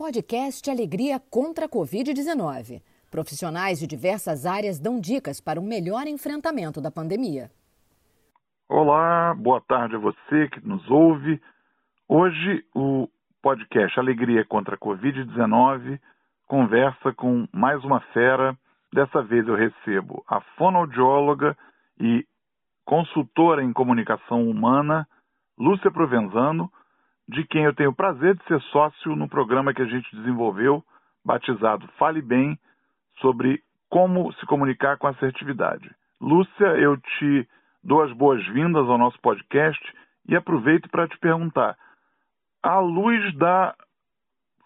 Podcast Alegria contra a Covid-19. Profissionais de diversas áreas dão dicas para um melhor enfrentamento da pandemia. Olá, boa tarde a você que nos ouve. Hoje o podcast Alegria contra a Covid-19 conversa com mais uma fera. Dessa vez eu recebo a fonoaudióloga e consultora em comunicação humana, Lúcia Provenzano, de quem eu tenho o prazer de ser sócio no programa que a gente desenvolveu, batizado Fale Bem, sobre como se comunicar com assertividade. Lúcia, eu te dou as boas-vindas ao nosso podcast e aproveito para te perguntar: à luz da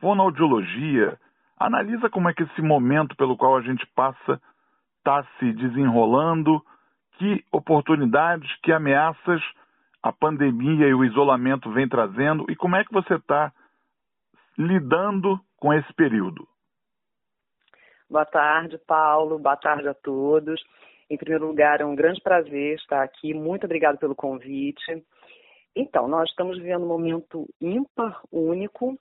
fonoaudiologia, analisa como é que esse momento pelo qual a gente passa está se desenrolando, que oportunidades, que ameaças a pandemia e o isolamento vem trazendo e como é que você está lidando com esse período? Boa tarde, Paulo. Boa tarde a todos. Em primeiro lugar, é um grande prazer estar aqui. Muito obrigado pelo convite. Então, nós estamos vivendo um momento ímpar, único,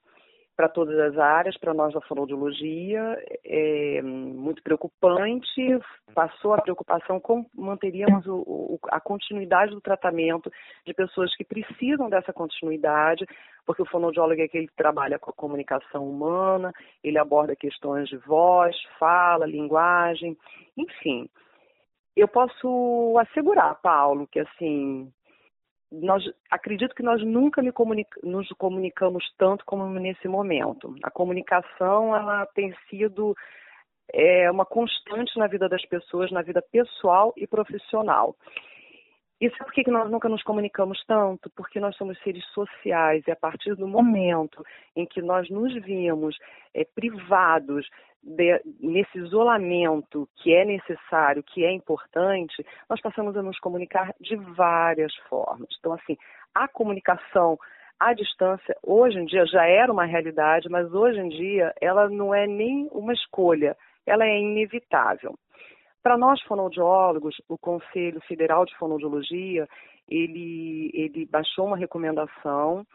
para todas as áreas, para nós da fonoaudiologia, é muito preocupante. Passou a preocupação como manteríamos o, o, a continuidade do tratamento de pessoas que precisam dessa continuidade, porque o fonoaudiólogo é aquele que trabalha com a comunicação humana, ele aborda questões de voz, fala, linguagem, enfim. Eu posso assegurar, Paulo, que assim, nós acredito que nós nunca nos comunicamos tanto como nesse momento. A comunicação ela tem sido é, uma constante na vida das pessoas, na vida pessoal e profissional. Isso é por que nós nunca nos comunicamos tanto? Porque nós somos seres sociais e a partir do momento em que nós nos vimos é, privados de, nesse isolamento que é necessário, que é importante, nós passamos a nos comunicar de várias formas. Então, assim, a comunicação à distância, hoje em dia, já era uma realidade, mas hoje em dia ela não é nem uma escolha, ela é inevitável. Para nós fonoaudiólogos, o Conselho Federal de Fonoaudiologia, ele, ele baixou uma recomendação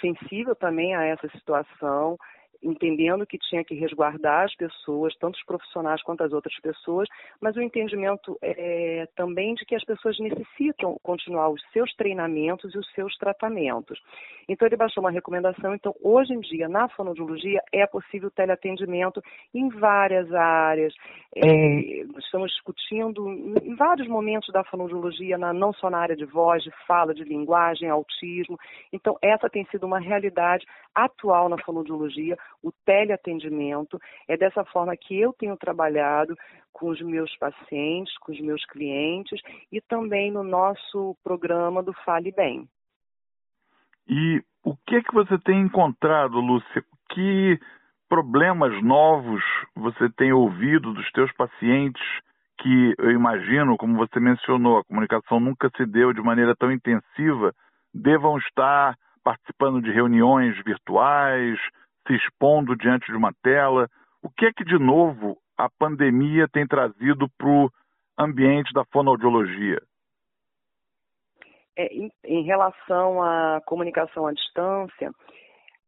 sensível também a essa situação, entendendo que tinha que resguardar as pessoas, tanto os profissionais quanto as outras pessoas, mas o entendimento é, também de que as pessoas necessitam continuar os seus treinamentos e os seus tratamentos. Então ele baixou uma recomendação. Então hoje em dia na fonoaudiologia é possível teleatendimento em várias áreas. É, estamos discutindo em vários momentos da fonoaudiologia, na, não só na área de voz, de fala, de linguagem, autismo. Então essa tem sido uma realidade atual na fonoaudiologia o teleatendimento. É dessa forma que eu tenho trabalhado com os meus pacientes, com os meus clientes e também no nosso programa do Fale Bem. E o que é que você tem encontrado, Lúcia? Que problemas novos você tem ouvido dos teus pacientes que eu imagino, como você mencionou, a comunicação nunca se deu de maneira tão intensiva, devam estar participando de reuniões virtuais, se expondo diante de uma tela. O que é que, de novo, a pandemia tem trazido para o ambiente da fonoaudiologia? É, em, em, relação à comunicação à distância,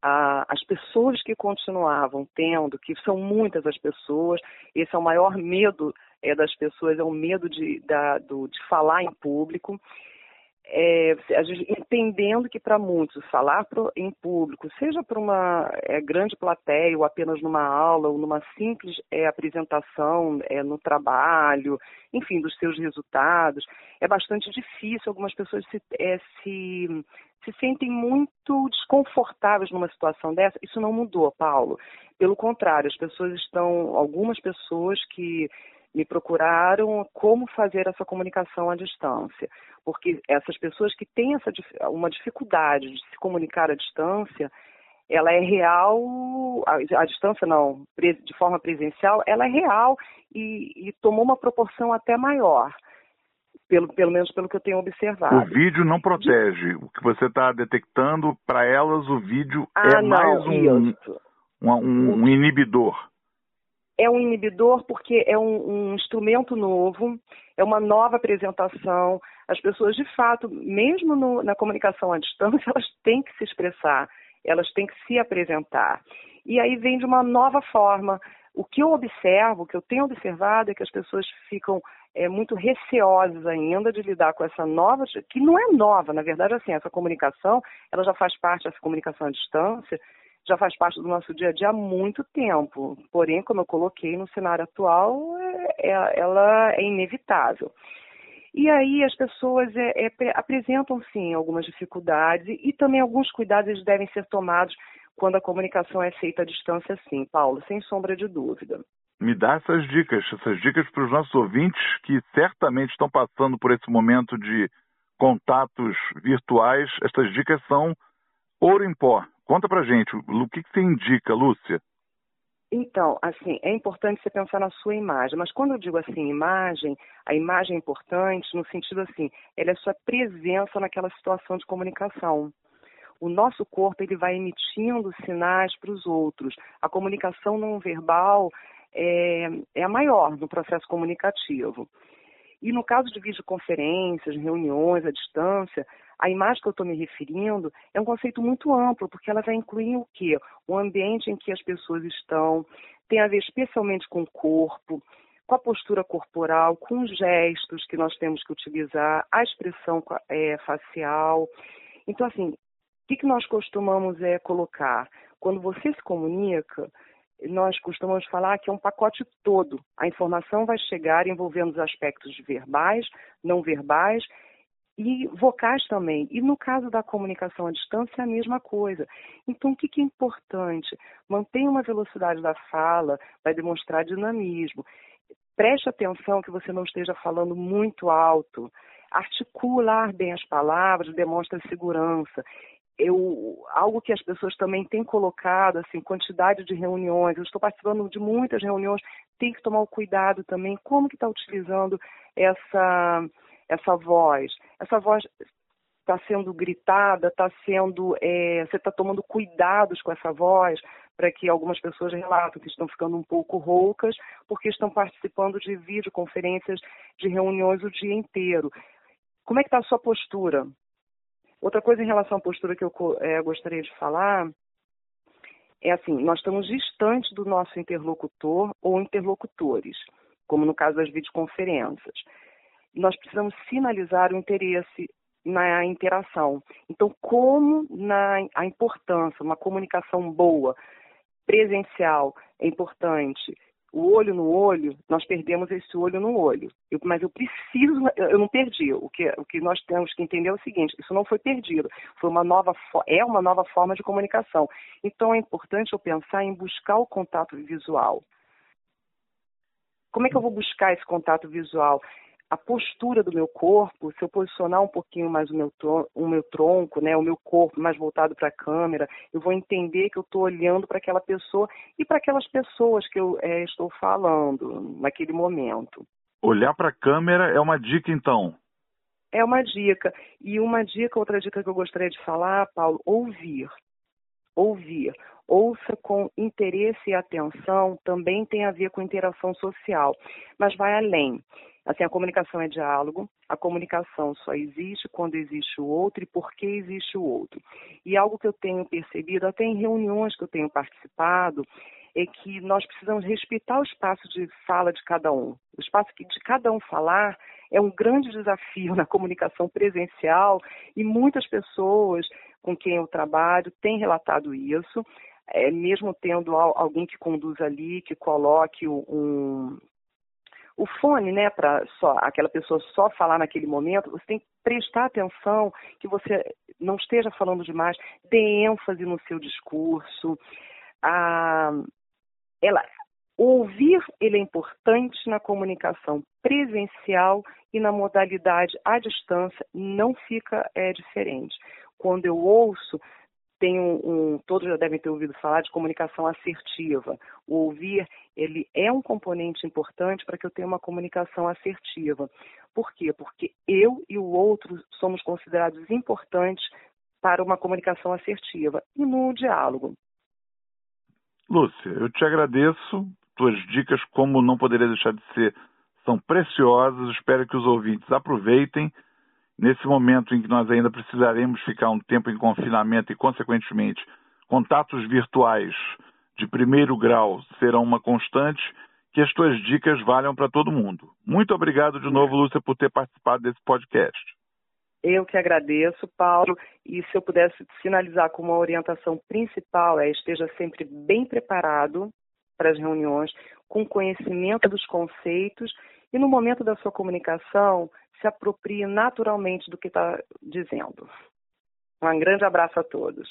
a, as pessoas que continuavam tendo, que são muitas as pessoas, esse é o maior medo é, das pessoas, é o medo de, da, do, de falar em público é, entendendo que para muitos falar pro, em público, seja para uma é, grande plateia ou apenas numa aula ou numa simples é, apresentação é, no trabalho, enfim, dos seus resultados, é bastante difícil. Algumas pessoas se, é, se, se sentem muito desconfortáveis numa situação dessa. Isso não mudou, Paulo. Pelo contrário, as pessoas estão, algumas pessoas que me procuraram como fazer essa comunicação à distância, porque essas pessoas que têm essa uma dificuldade de se comunicar à distância, ela é real, a, distância não, de forma presencial, ela é real e, e tomou uma proporção até maior. Pelo, pelo, menos pelo que eu tenho observado. O vídeo não protege. O que você está detectando, para elas, o vídeo é ah, é não, mais um, um, um, inibidor é um inibidor porque é um, um, instrumento novo, é uma nova apresentação. As pessoas, de fato, mesmo no, na comunicação à distância, elas têm que se expressar, elas têm que se apresentar. E aí vem de uma nova forma. O que eu observo, o que eu tenho observado é que as pessoas ficam é, muito receosas ainda de lidar com essa nova, que não é nova, na verdade, assim, essa comunicação, ela já faz parte, essa comunicação à distância, já faz parte do nosso dia a dia há muito tempo. Porém, como eu coloquei no cenário atual, é, é ela é inevitável. E aí as pessoas é, é, apresentam sim algumas dificuldades e também alguns cuidados devem ser tomados quando a comunicação é feita à distância, sim, Paulo, sem sombra de dúvida. Me dá essas dicas, essas dicas para os nossos ouvintes que certamente estão passando por esse momento de contatos virtuais. Essas dicas são ouro em pó. Conta pra gente, o que, que você indica, Lúcia? Então, assim, é importante você pensar na sua imagem, mas quando eu digo assim, imagem, a imagem é importante no sentido assim, ela é sua presença naquela situação de comunicação. O nosso corpo ele vai emitindo sinais para os outros. A comunicação não verbal é, é a maior no processo comunicativo. E no caso de videoconferências, reuniões à distância, a imagem que eu estou me referindo é um conceito muito amplo, porque ela vai incluir o quê? O ambiente em que as pessoas estão, tem a ver especialmente com o corpo, com a postura corporal, com os gestos que nós temos que utilizar, a expressão é, facial. Então, assim, o que, nós costumamos é, colocar? Quando você se comunica, nós costumamos falar que é um pacote todo. A informação vai chegar envolvendo os aspectos verbais, não verbais e vocais também. E no caso da comunicação à distância, é a mesma coisa. Então, o que, é importante? Mantenha uma velocidade da fala, vai demonstrar dinamismo. Preste atenção que você não esteja falando muito alto. Articular bem as palavras demonstra segurança. Eu, algo que as pessoas também têm colocado, assim, quantidade de reuniões. Eu estou participando de muitas reuniões. Tem que tomar o cuidado também. Como que está utilizando essa essa voz. Essa voz está sendo gritada, está sendo, é, você está tomando cuidados com essa voz para que algumas pessoas relatam que estão ficando um pouco roucas porque estão participando de videoconferências, de reuniões o dia inteiro. Como é que está a sua postura? Outra coisa em relação à postura que eu é, gostaria de falar é assim, nós estamos distantes do nosso interlocutor ou interlocutores, como no caso das videoconferências nós precisamos sinalizar o interesse na interação. Então, como na a importância, uma comunicação boa, presencial é importante, o olho no olho, nós perdemos esse olho no olho. Eu, mas eu preciso, eu não perdi. O que, o que nós temos que entender é o seguinte: isso não foi perdido, foi uma nova, é uma nova forma de comunicação. Então é importante eu pensar em buscar o contato visual. Como é que eu vou buscar esse contato visual? A postura do meu corpo, se eu posicionar um pouquinho mais o meu, o meu tronco, né, o meu corpo mais voltado para a câmera, eu vou entender que eu estou olhando para aquela pessoa e para aquelas pessoas que eu é, estou falando naquele momento. Olhar para a câmera é uma dica, então? É uma dica. E uma dica, outra dica que eu gostaria de falar, Paulo, ouvir. Ouvir. Ouça com interesse e atenção também tem a ver com interação social, mas vai além. Assim, a comunicação é diálogo, a comunicação só existe quando existe o outro e por que existe o outro. E algo que eu tenho percebido, até em reuniões que eu tenho participado, é que nós precisamos respeitar o espaço de fala de cada um. O espaço de cada um falar é um grande desafio na comunicação presencial e muitas pessoas com quem eu trabalho têm relatado isso. É, mesmo tendo alguém que conduz ali, que coloque um, o fone, né, para só aquela pessoa só falar naquele momento, você tem que prestar atenção que você não esteja falando demais, dê ênfase no seu discurso. Ah, ela, ouvir ele é importante na comunicação presencial e na modalidade à distância não fica é, diferente. Quando eu ouço, tem um, um, todos já devem ter ouvido falar de comunicação assertiva. O ouvir, ele é um componente importante para que eu tenha uma comunicação assertiva. Por quê? Porque eu e o outro somos considerados importantes para uma comunicação assertiva e no diálogo. Lúcia, eu te agradeço. Tuas dicas, como não poderia deixar de ser, são preciosas. Espero que os ouvintes aproveitem nesse momento em que nós ainda precisaremos ficar um tempo em confinamento e, consequentemente, contatos virtuais de primeiro grau serão uma constante, que as tuas dicas valham para todo mundo. Muito obrigado de novo, Lúcia, por ter participado desse podcast. Eu que agradeço, Paulo, e se eu pudesse finalizar com uma orientação principal é esteja sempre bem preparado para as reuniões, com conhecimento dos conceitos e no momento da sua comunicação se aproprie naturalmente do que está dizendo. Um grande abraço a todos.